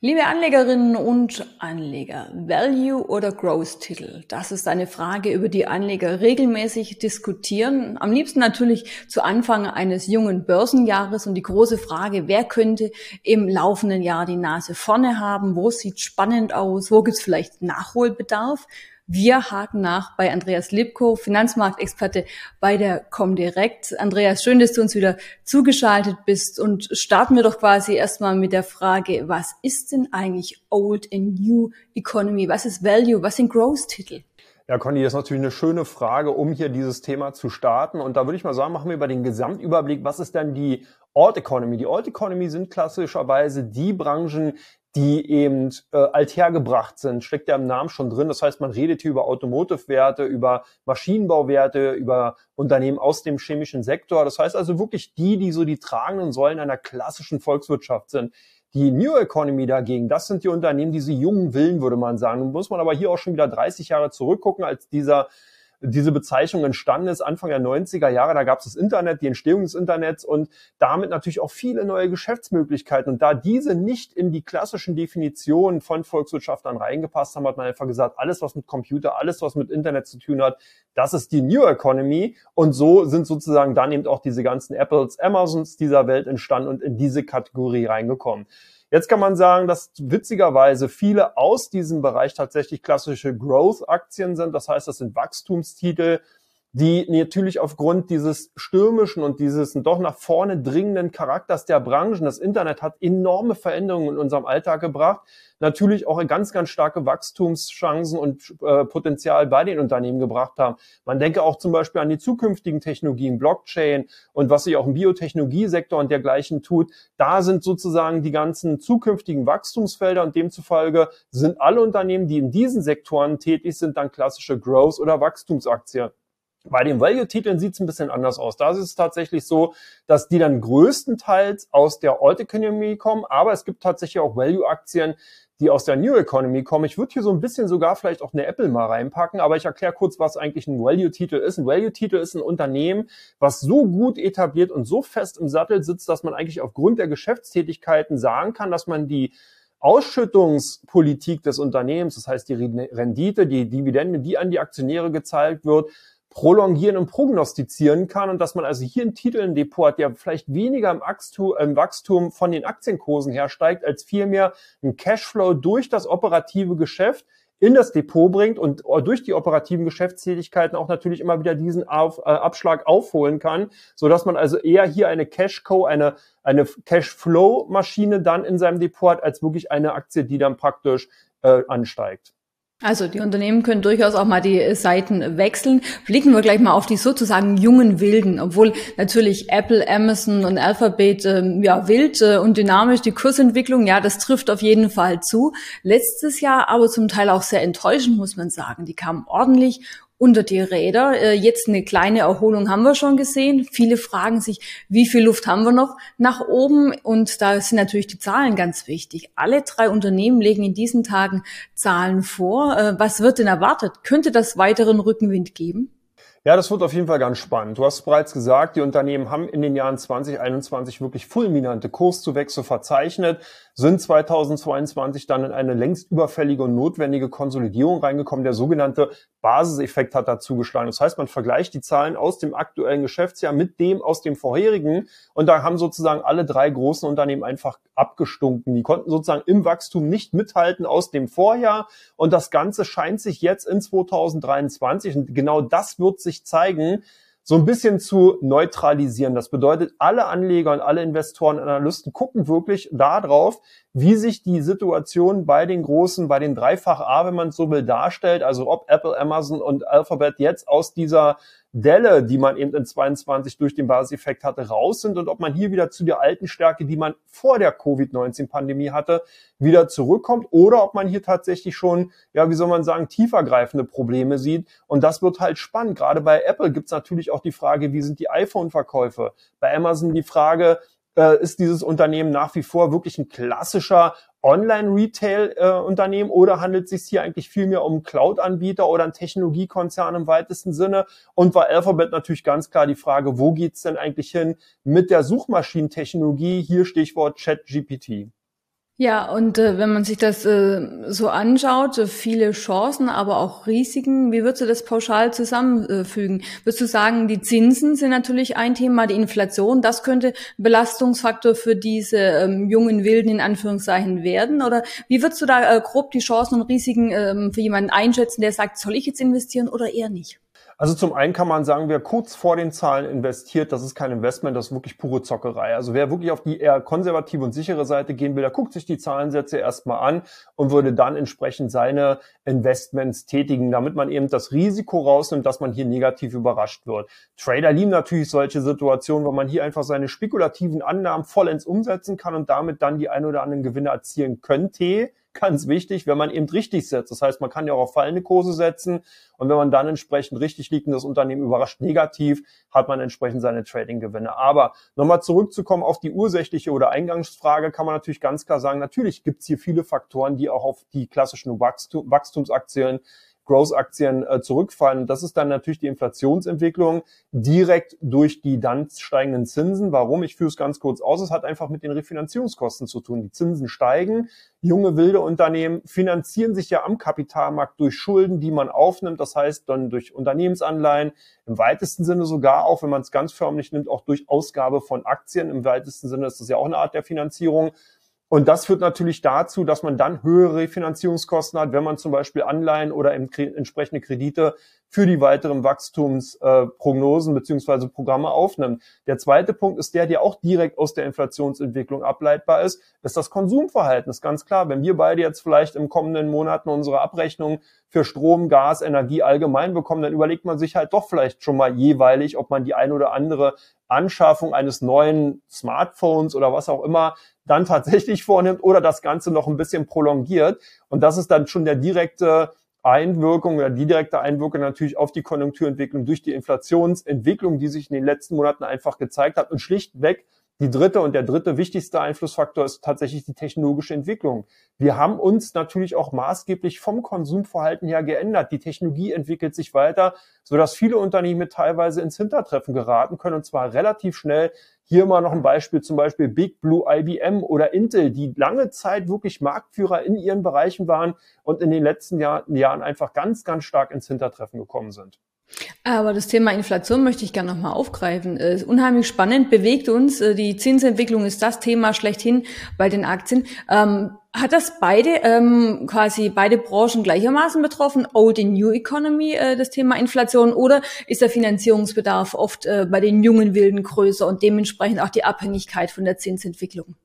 Liebe Anlegerinnen und Anleger, Value oder Growth-Titel? Das ist eine Frage, über die Anleger regelmäßig diskutieren. Am liebsten natürlich zu Anfang eines jungen Börsenjahres und die große Frage, wer könnte im laufenden Jahr die Nase vorne haben? Wo sieht spannend aus? Wo gibt es vielleicht Nachholbedarf? Wir haken nach bei Andreas Lipko, Finanzmarktexperte bei der Comdirect. Andreas, schön, dass du uns wieder zugeschaltet bist und starten wir doch quasi erstmal mit der Frage, was ist denn eigentlich Old and New Economy? Was ist Value? Was sind Growth-Titel? Ja, Conny, das ist natürlich eine schöne Frage, um hier dieses Thema zu starten. Und da würde ich mal sagen, machen wir über den Gesamtüberblick, was ist denn die Old Economy? Die Old Economy sind klassischerweise die Branchen, die eben äh, althergebracht sind, steckt ja im Namen schon drin. Das heißt, man redet hier über Automotive-Werte, über Maschinenbauwerte, über Unternehmen aus dem chemischen Sektor. Das heißt also wirklich die, die so die tragenden Säulen einer klassischen Volkswirtschaft sind. Die New Economy dagegen, das sind die Unternehmen, diese jungen Willen, würde man sagen. Nun muss man aber hier auch schon wieder 30 Jahre zurückgucken, als dieser diese Bezeichnung entstanden ist, Anfang der 90er Jahre, da gab es das Internet, die Entstehung des Internets und damit natürlich auch viele neue Geschäftsmöglichkeiten. Und da diese nicht in die klassischen Definitionen von Volkswirtschaftern reingepasst haben, hat man einfach gesagt, alles, was mit Computer, alles, was mit Internet zu tun hat, das ist die New Economy. Und so sind sozusagen dann eben auch diese ganzen Apples, Amazons dieser Welt entstanden und in diese Kategorie reingekommen. Jetzt kann man sagen, dass witzigerweise viele aus diesem Bereich tatsächlich klassische Growth-Aktien sind. Das heißt, das sind Wachstumstitel, die natürlich aufgrund dieses stürmischen und dieses doch nach vorne dringenden Charakters der Branchen, das Internet hat enorme Veränderungen in unserem Alltag gebracht, natürlich auch ganz, ganz starke Wachstumschancen und äh, Potenzial bei den Unternehmen gebracht haben. Man denke auch zum Beispiel an die zukünftigen Technologien, Blockchain und was sich auch im Biotechnologiesektor und dergleichen tut. Da sind sozusagen die ganzen zukünftigen Wachstumsfelder und demzufolge sind alle Unternehmen, die in diesen Sektoren tätig sind, dann klassische Growth- oder Wachstumsaktien. Bei den Value-Titeln sieht es ein bisschen anders aus. Da ist es tatsächlich so, dass die dann größtenteils aus der Old Economy kommen, aber es gibt tatsächlich auch Value-Aktien, die aus der New Economy kommen. Ich würde hier so ein bisschen sogar vielleicht auch eine Apple mal reinpacken, aber ich erkläre kurz, was eigentlich ein Value-Titel ist. Ein Value-Titel ist ein Unternehmen, was so gut etabliert und so fest im Sattel sitzt, dass man eigentlich aufgrund der Geschäftstätigkeiten sagen kann, dass man die Ausschüttungspolitik des Unternehmens, das heißt die Rendite, die Dividende, die an die Aktionäre gezahlt wird, prolongieren und prognostizieren kann und dass man also hier einen Titel im Depot hat, der vielleicht weniger im Wachstum, von den Aktienkursen hersteigt, als vielmehr ein Cashflow durch das operative Geschäft in das Depot bringt und durch die operativen Geschäftstätigkeiten auch natürlich immer wieder diesen auf, äh, Abschlag aufholen kann, so dass man also eher hier eine Cashco, eine eine Cashflow-Maschine dann in seinem Depot hat, als wirklich eine Aktie, die dann praktisch äh, ansteigt. Also die Unternehmen können durchaus auch mal die Seiten wechseln. Blicken wir gleich mal auf die sozusagen jungen Wilden, obwohl natürlich Apple, Amazon und Alphabet ähm, ja wild äh, und dynamisch die Kursentwicklung, ja, das trifft auf jeden Fall zu. Letztes Jahr aber zum Teil auch sehr enttäuschend, muss man sagen. Die kamen ordentlich unter die Räder. Äh, jetzt eine kleine Erholung haben wir schon gesehen. Viele fragen sich, wie viel Luft haben wir noch nach oben? Und da sind natürlich die Zahlen ganz wichtig. Alle drei Unternehmen legen in diesen Tagen Zahlen vor. Äh, was wird denn erwartet? Könnte das weiteren Rückenwind geben? Ja, das wird auf jeden Fall ganz spannend. Du hast bereits gesagt, die Unternehmen haben in den Jahren 2021 wirklich fulminante Kurszuwächse verzeichnet, sind 2022 dann in eine längst überfällige und notwendige Konsolidierung reingekommen. Der sogenannte Basiseffekt hat dazu geschlagen. Das heißt, man vergleicht die Zahlen aus dem aktuellen Geschäftsjahr mit dem aus dem vorherigen und da haben sozusagen alle drei großen Unternehmen einfach abgestunken. Die konnten sozusagen im Wachstum nicht mithalten aus dem Vorjahr und das Ganze scheint sich jetzt in 2023 und genau das wird sich zeigen, so ein bisschen zu neutralisieren. Das bedeutet, alle Anleger und alle Investoren und Analysten gucken wirklich darauf, wie sich die Situation bei den großen, bei den Dreifach A, wenn man es so will, darstellt. Also ob Apple, Amazon und Alphabet jetzt aus dieser Delle, die man eben in 22 durch den Basiseffekt hatte, raus sind und ob man hier wieder zu der alten Stärke, die man vor der Covid-19-Pandemie hatte, wieder zurückkommt oder ob man hier tatsächlich schon, ja, wie soll man sagen, tiefergreifende Probleme sieht. Und das wird halt spannend. Gerade bei Apple gibt es natürlich auch die Frage, wie sind die iPhone-Verkäufe? Bei Amazon die Frage, äh, ist dieses Unternehmen nach wie vor wirklich ein klassischer Online-Retail-Unternehmen oder handelt es sich hier eigentlich vielmehr um Cloud-Anbieter oder einen Technologiekonzern im weitesten Sinne? Und bei Alphabet natürlich ganz klar die Frage, wo geht's denn eigentlich hin mit der Suchmaschinentechnologie? Hier Stichwort ChatGPT. Ja, und äh, wenn man sich das äh, so anschaut, äh, viele Chancen, aber auch Risiken, wie würdest du das pauschal zusammenfügen? Würdest du sagen, die Zinsen sind natürlich ein Thema, die Inflation, das könnte Belastungsfaktor für diese ähm, jungen Wilden in Anführungszeichen werden? Oder wie würdest du da äh, grob die Chancen und Risiken ähm, für jemanden einschätzen, der sagt, soll ich jetzt investieren oder eher nicht? Also zum einen kann man sagen, wer kurz vor den Zahlen investiert, das ist kein Investment, das ist wirklich pure Zockerei. Also wer wirklich auf die eher konservative und sichere Seite gehen will, der guckt sich die Zahlensätze erstmal an und würde dann entsprechend seine Investments tätigen, damit man eben das Risiko rausnimmt, dass man hier negativ überrascht wird. Trader lieben natürlich solche Situationen, weil man hier einfach seine spekulativen Annahmen vollends umsetzen kann und damit dann die ein oder anderen Gewinne erzielen könnte ganz wichtig, wenn man eben richtig setzt. Das heißt, man kann ja auch auf fallende Kurse setzen und wenn man dann entsprechend richtig liegt und das Unternehmen überrascht negativ, hat man entsprechend seine Trading-Gewinne. Aber nochmal zurückzukommen auf die ursächliche oder Eingangsfrage, kann man natürlich ganz klar sagen, natürlich gibt es hier viele Faktoren, die auch auf die klassischen Wachstum, Wachstumsaktien Growth-Aktien äh, zurückfallen. Das ist dann natürlich die Inflationsentwicklung direkt durch die dann steigenden Zinsen. Warum? Ich führe es ganz kurz aus. Es hat einfach mit den Refinanzierungskosten zu tun. Die Zinsen steigen. Junge, wilde Unternehmen finanzieren sich ja am Kapitalmarkt durch Schulden, die man aufnimmt. Das heißt dann durch Unternehmensanleihen. Im weitesten Sinne sogar auch, wenn man es ganz förmlich nimmt, auch durch Ausgabe von Aktien. Im weitesten Sinne ist das ja auch eine Art der Finanzierung. Und das führt natürlich dazu, dass man dann höhere Finanzierungskosten hat, wenn man zum Beispiel Anleihen oder entsprechende Kredite für die weiteren Wachstumsprognosen äh, beziehungsweise Programme aufnimmt. Der zweite Punkt ist der, der auch direkt aus der Inflationsentwicklung ableitbar ist, ist das Konsumverhalten. ist ganz klar, wenn wir beide jetzt vielleicht im kommenden Monaten unsere Abrechnung für Strom, Gas, Energie allgemein bekommen, dann überlegt man sich halt doch vielleicht schon mal jeweilig, ob man die ein oder andere Anschaffung eines neuen Smartphones oder was auch immer dann tatsächlich vornimmt oder das Ganze noch ein bisschen prolongiert. Und das ist dann schon der direkte Einwirkung oder die direkte Einwirkung natürlich auf die Konjunkturentwicklung durch die Inflationsentwicklung, die sich in den letzten Monaten einfach gezeigt hat und schlichtweg die dritte und der dritte wichtigste Einflussfaktor ist tatsächlich die technologische Entwicklung. Wir haben uns natürlich auch maßgeblich vom Konsumverhalten her geändert. Die Technologie entwickelt sich weiter, sodass viele Unternehmen teilweise ins Hintertreffen geraten können und zwar relativ schnell. Hier mal noch ein Beispiel, zum Beispiel Big Blue, IBM oder Intel, die lange Zeit wirklich Marktführer in ihren Bereichen waren und in den letzten Jahr, Jahren einfach ganz, ganz stark ins Hintertreffen gekommen sind. Aber das Thema Inflation möchte ich gerne nochmal aufgreifen. Ist unheimlich spannend, bewegt uns. Äh, die Zinsentwicklung ist das Thema schlechthin bei den Aktien. Ähm, hat das beide, ähm, quasi beide Branchen gleichermaßen betroffen? Old and New Economy, äh, das Thema Inflation? Oder ist der Finanzierungsbedarf oft äh, bei den jungen Wilden größer und dementsprechend auch die Abhängigkeit von der Zinsentwicklung?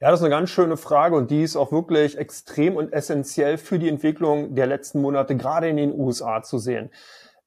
Ja, das ist eine ganz schöne Frage und die ist auch wirklich extrem und essentiell für die Entwicklung der letzten Monate, gerade in den USA zu sehen.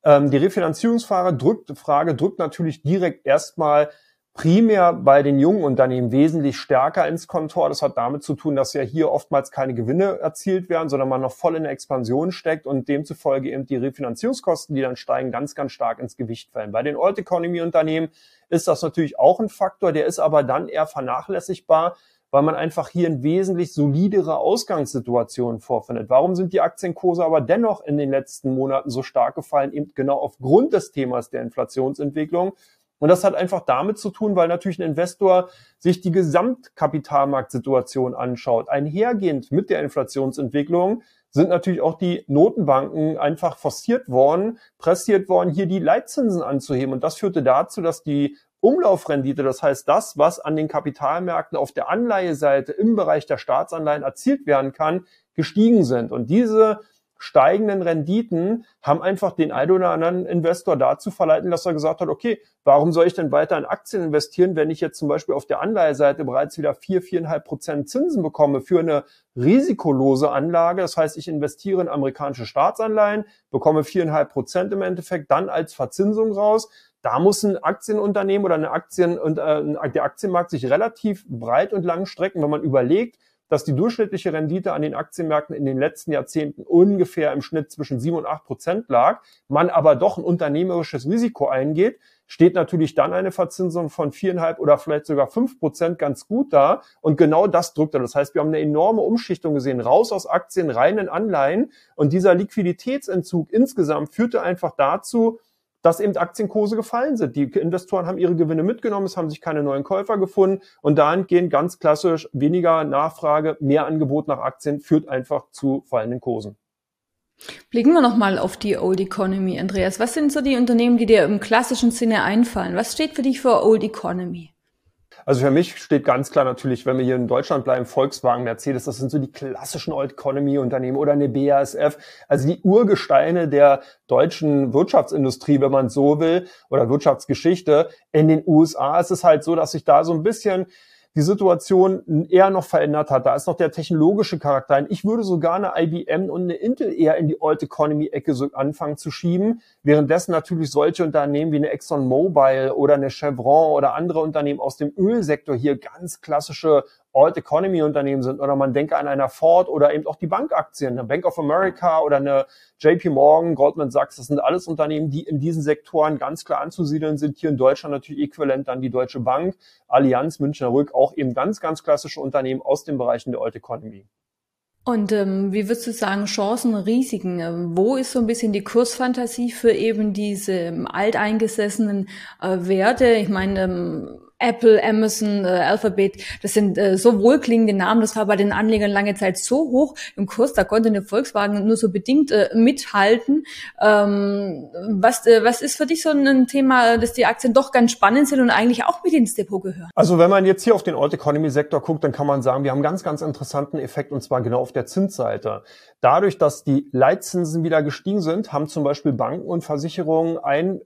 Ähm, die Refinanzierungsfrage drückt, Frage drückt natürlich direkt erstmal primär bei den jungen Unternehmen wesentlich stärker ins Kontor. Das hat damit zu tun, dass ja hier oftmals keine Gewinne erzielt werden, sondern man noch voll in der Expansion steckt und demzufolge eben die Refinanzierungskosten, die dann steigen, ganz, ganz stark ins Gewicht fallen. Bei den Old Economy Unternehmen ist das natürlich auch ein Faktor, der ist aber dann eher vernachlässigbar, weil man einfach hier eine wesentlich solidere Ausgangssituation vorfindet. Warum sind die Aktienkurse aber dennoch in den letzten Monaten so stark gefallen? Eben genau aufgrund des Themas der Inflationsentwicklung. Und das hat einfach damit zu tun, weil natürlich ein Investor sich die Gesamtkapitalmarktsituation anschaut. Einhergehend mit der Inflationsentwicklung sind natürlich auch die Notenbanken einfach forciert worden, pressiert worden, hier die Leitzinsen anzuheben. Und das führte dazu, dass die Umlaufrendite, das heißt das, was an den Kapitalmärkten auf der Anleiheseite im Bereich der Staatsanleihen erzielt werden kann, gestiegen sind. Und diese steigenden Renditen haben einfach den einen oder anderen Investor dazu verleiten, dass er gesagt hat, okay, warum soll ich denn weiter in Aktien investieren, wenn ich jetzt zum Beispiel auf der Anleiheseite bereits wieder vier, viereinhalb Prozent Zinsen bekomme für eine risikolose Anlage. Das heißt, ich investiere in amerikanische Staatsanleihen, bekomme viereinhalb Prozent im Endeffekt dann als Verzinsung raus da muss ein Aktienunternehmen oder eine Aktien und äh, der Aktienmarkt sich relativ breit und lang strecken, wenn man überlegt, dass die durchschnittliche Rendite an den Aktienmärkten in den letzten Jahrzehnten ungefähr im Schnitt zwischen 7 und 8 Prozent lag, man aber doch ein unternehmerisches Risiko eingeht, steht natürlich dann eine Verzinsung von viereinhalb oder vielleicht sogar fünf Prozent ganz gut da. Und genau das drückt er. Das heißt, wir haben eine enorme Umschichtung gesehen, raus aus Aktien, rein in Anleihen. Und dieser Liquiditätsentzug insgesamt führte einfach dazu, dass eben Aktienkurse gefallen sind. Die Investoren haben ihre Gewinne mitgenommen, es haben sich keine neuen Käufer gefunden und dahingehend ganz klassisch weniger Nachfrage, mehr Angebot nach Aktien führt einfach zu fallenden Kursen. Blicken wir nochmal auf die Old Economy, Andreas. Was sind so die Unternehmen, die dir im klassischen Sinne einfallen? Was steht für dich für Old Economy? Also für mich steht ganz klar natürlich, wenn wir hier in Deutschland bleiben, Volkswagen, Mercedes, das sind so die klassischen Old Economy Unternehmen oder eine BASF, also die Urgesteine der deutschen Wirtschaftsindustrie, wenn man so will, oder Wirtschaftsgeschichte. In den USA ist es halt so, dass sich da so ein bisschen die Situation eher noch verändert hat. Da ist noch der technologische Charakter. Ich würde sogar eine IBM und eine Intel eher in die Old Economy Ecke so anfangen zu schieben, währenddessen natürlich solche Unternehmen wie eine ExxonMobil oder eine Chevron oder andere Unternehmen aus dem Ölsektor hier ganz klassische Old Economy Unternehmen sind oder man denke an einer Ford oder eben auch die Bankaktien, eine Bank of America oder eine JP Morgan, Goldman Sachs, das sind alles Unternehmen, die in diesen Sektoren ganz klar anzusiedeln sind. Hier in Deutschland natürlich äquivalent dann die Deutsche Bank, Allianz, Münchner Rück, auch eben ganz, ganz klassische Unternehmen aus den Bereichen der Old Economy. Und ähm, wie würdest du sagen, Chancen, Risiken? Ähm, wo ist so ein bisschen die Kursfantasie für eben diese ähm, alteingesessenen äh, Werte? Ich meine, ähm, Apple, Amazon, äh, Alphabet, das sind äh, so wohlklingende Namen, das war bei den Anlegern lange Zeit so hoch im Kurs, da konnte eine Volkswagen nur so bedingt äh, mithalten. Ähm, was, äh, was ist für dich so ein Thema, dass die Aktien doch ganz spannend sind und eigentlich auch mit ins Depot gehören? Also wenn man jetzt hier auf den Old Economy Sektor guckt, dann kann man sagen, wir haben einen ganz, ganz interessanten Effekt und zwar genau auf der Zinsseite. Dadurch, dass die Leitzinsen wieder gestiegen sind, haben zum Beispiel Banken und Versicherungen äh, einen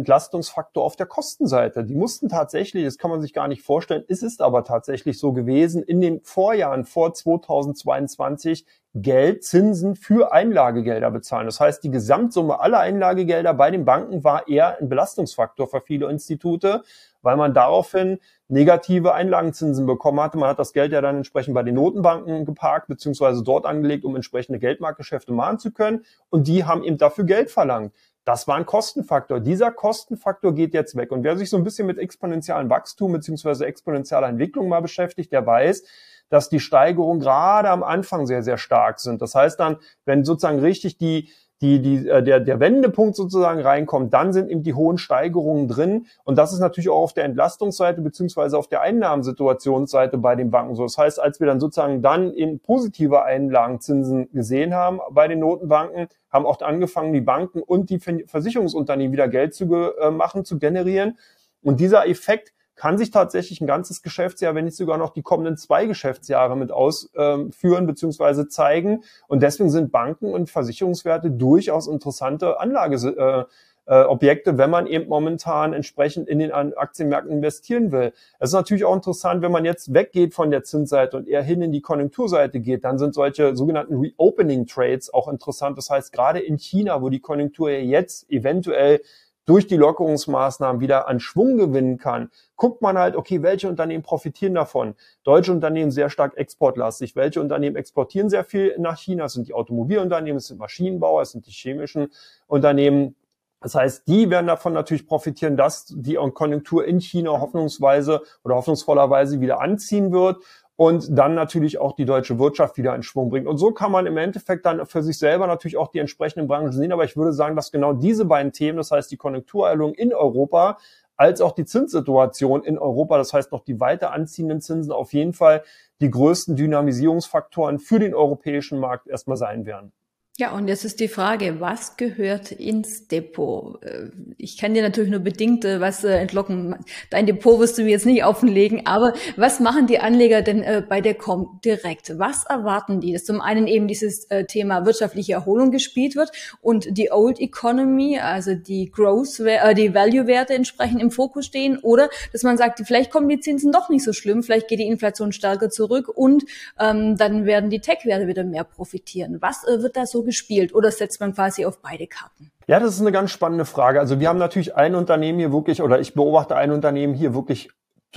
Entlastungsfaktor auf der Kostenseite. Die mussten tatsächlich das kann man sich gar nicht vorstellen. Es ist aber tatsächlich so gewesen, in den Vorjahren vor 2022 Geld, Zinsen für Einlagegelder bezahlen. Das heißt, die Gesamtsumme aller Einlagegelder bei den Banken war eher ein Belastungsfaktor für viele Institute, weil man daraufhin negative Einlagenzinsen bekommen hatte. Man hat das Geld ja dann entsprechend bei den Notenbanken geparkt, beziehungsweise dort angelegt, um entsprechende Geldmarktgeschäfte machen zu können. Und die haben eben dafür Geld verlangt. Das war ein Kostenfaktor. Dieser Kostenfaktor geht jetzt weg. Und wer sich so ein bisschen mit exponentiellem Wachstum beziehungsweise exponentieller Entwicklung mal beschäftigt, der weiß, dass die Steigerungen gerade am Anfang sehr, sehr stark sind. Das heißt dann, wenn sozusagen richtig die, die, die, äh, der, der Wendepunkt sozusagen reinkommt, dann sind eben die hohen Steigerungen drin. Und das ist natürlich auch auf der Entlastungsseite beziehungsweise auf der Einnahmensituationsseite bei den Banken so. Das heißt, als wir dann sozusagen dann in positive Einlagenzinsen gesehen haben bei den Notenbanken, haben auch angefangen, die Banken und die Versicherungsunternehmen wieder Geld zu äh, machen, zu generieren. Und dieser Effekt kann sich tatsächlich ein ganzes Geschäftsjahr, wenn nicht sogar noch die kommenden zwei Geschäftsjahre mit ausführen ähm, bzw. zeigen. Und deswegen sind Banken und Versicherungswerte durchaus interessante Anlageobjekte, äh, äh, wenn man eben momentan entsprechend in den Aktienmärkten investieren will. Es ist natürlich auch interessant, wenn man jetzt weggeht von der Zinsseite und eher hin in die Konjunkturseite geht, dann sind solche sogenannten Reopening Trades auch interessant. Das heißt, gerade in China, wo die Konjunktur jetzt eventuell durch die Lockerungsmaßnahmen wieder an Schwung gewinnen kann, guckt man halt, okay, welche Unternehmen profitieren davon? Deutsche Unternehmen sehr stark exportlastig. Welche Unternehmen exportieren sehr viel nach China? Es sind die Automobilunternehmen, es sind Maschinenbauer, es sind die chemischen Unternehmen. Das heißt, die werden davon natürlich profitieren, dass die Konjunktur in China hoffnungsweise oder hoffnungsvollerweise wieder anziehen wird und dann natürlich auch die deutsche Wirtschaft wieder in Schwung bringt. Und so kann man im Endeffekt dann für sich selber natürlich auch die entsprechenden Branchen sehen. Aber ich würde sagen, dass genau diese beiden Themen, das heißt die Konjunkturerholung in Europa, als auch die Zinssituation in Europa, das heißt noch die weiter anziehenden Zinsen auf jeden Fall die größten Dynamisierungsfaktoren für den europäischen Markt erstmal sein werden. Ja, und jetzt ist die Frage, was gehört ins Depot? Äh, ich kann dir natürlich nur bedingt äh, was äh, entlocken. Dein Depot wirst du mir jetzt nicht offenlegen, aber was machen die Anleger denn bei der Com direkt? Was erwarten die? Dass zum einen eben dieses Thema wirtschaftliche Erholung gespielt wird und die Old Economy, also die Growth, die Value-Werte entsprechend im Fokus stehen oder dass man sagt, vielleicht kommen die Zinsen doch nicht so schlimm, vielleicht geht die Inflation stärker zurück und ähm, dann werden die Tech-Werte wieder mehr profitieren. Was wird da so gespielt oder setzt man quasi auf beide Karten? Ja, das ist eine ganz spannende Frage. Also wir haben natürlich ein Unternehmen hier wirklich, oder ich beobachte ein Unternehmen hier wirklich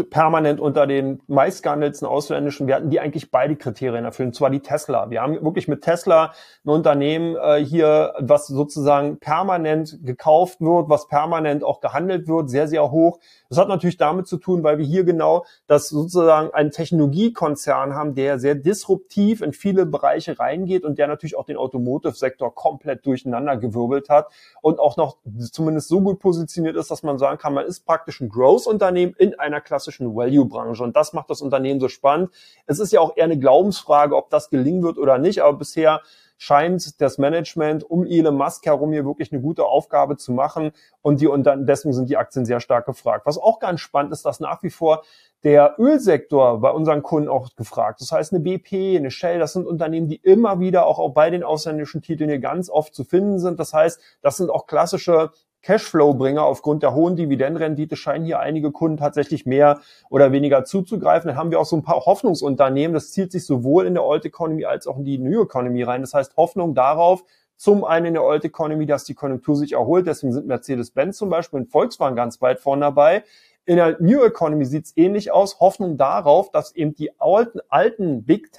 permanent unter den meistgehandelten ausländischen Werten, die eigentlich beide Kriterien erfüllen, und zwar die Tesla. Wir haben wirklich mit Tesla ein Unternehmen äh, hier, was sozusagen permanent gekauft wird, was permanent auch gehandelt wird, sehr, sehr hoch. Das hat natürlich damit zu tun, weil wir hier genau das sozusagen einen Technologiekonzern haben, der sehr disruptiv in viele Bereiche reingeht und der natürlich auch den Automotive-Sektor komplett durcheinander gewirbelt hat und auch noch zumindest so gut positioniert ist, dass man sagen kann, man ist praktisch ein Growth-Unternehmen in einer klassischen Value-Branche. Und das macht das Unternehmen so spannend. Es ist ja auch eher eine Glaubensfrage, ob das gelingen wird oder nicht, aber bisher scheint das Management um Elon Musk herum hier wirklich eine gute Aufgabe zu machen und die und dann deswegen sind die Aktien sehr stark gefragt. Was auch ganz spannend ist, dass nach wie vor der Ölsektor bei unseren Kunden auch gefragt. Das heißt, eine BP, eine Shell, das sind Unternehmen, die immer wieder auch, auch bei den ausländischen Titeln hier ganz oft zu finden sind. Das heißt, das sind auch klassische Cashflow-Bringer aufgrund der hohen Dividendenrendite scheinen hier einige Kunden tatsächlich mehr oder weniger zuzugreifen. Dann haben wir auch so ein paar Hoffnungsunternehmen. Das zielt sich sowohl in der Old Economy als auch in die New Economy rein. Das heißt Hoffnung darauf, zum einen in der Old Economy, dass die Konjunktur sich erholt. Deswegen sind Mercedes-Benz zum Beispiel und Volkswagen ganz weit vorne dabei. In der New Economy sieht es ähnlich aus. Hoffnung darauf, dass eben die alten, alten Big,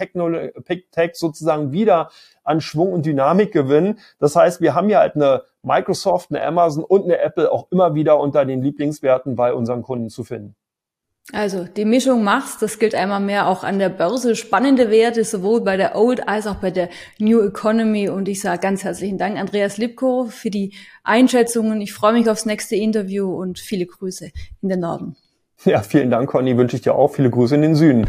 Big Tech sozusagen wieder an Schwung und Dynamik gewinnen. Das heißt, wir haben ja halt eine Microsoft, eine Amazon und eine Apple auch immer wieder unter den Lieblingswerten bei unseren Kunden zu finden. Also die Mischung machst, das gilt einmal mehr auch an der Börse. Spannende Werte, sowohl bei der Old als auch bei der New Economy. Und ich sage ganz herzlichen Dank, Andreas Lipko, für die Einschätzungen. Ich freue mich aufs nächste Interview und viele Grüße in den Norden. Ja, vielen Dank, Conny. Wünsche ich dir auch viele Grüße in den Süden.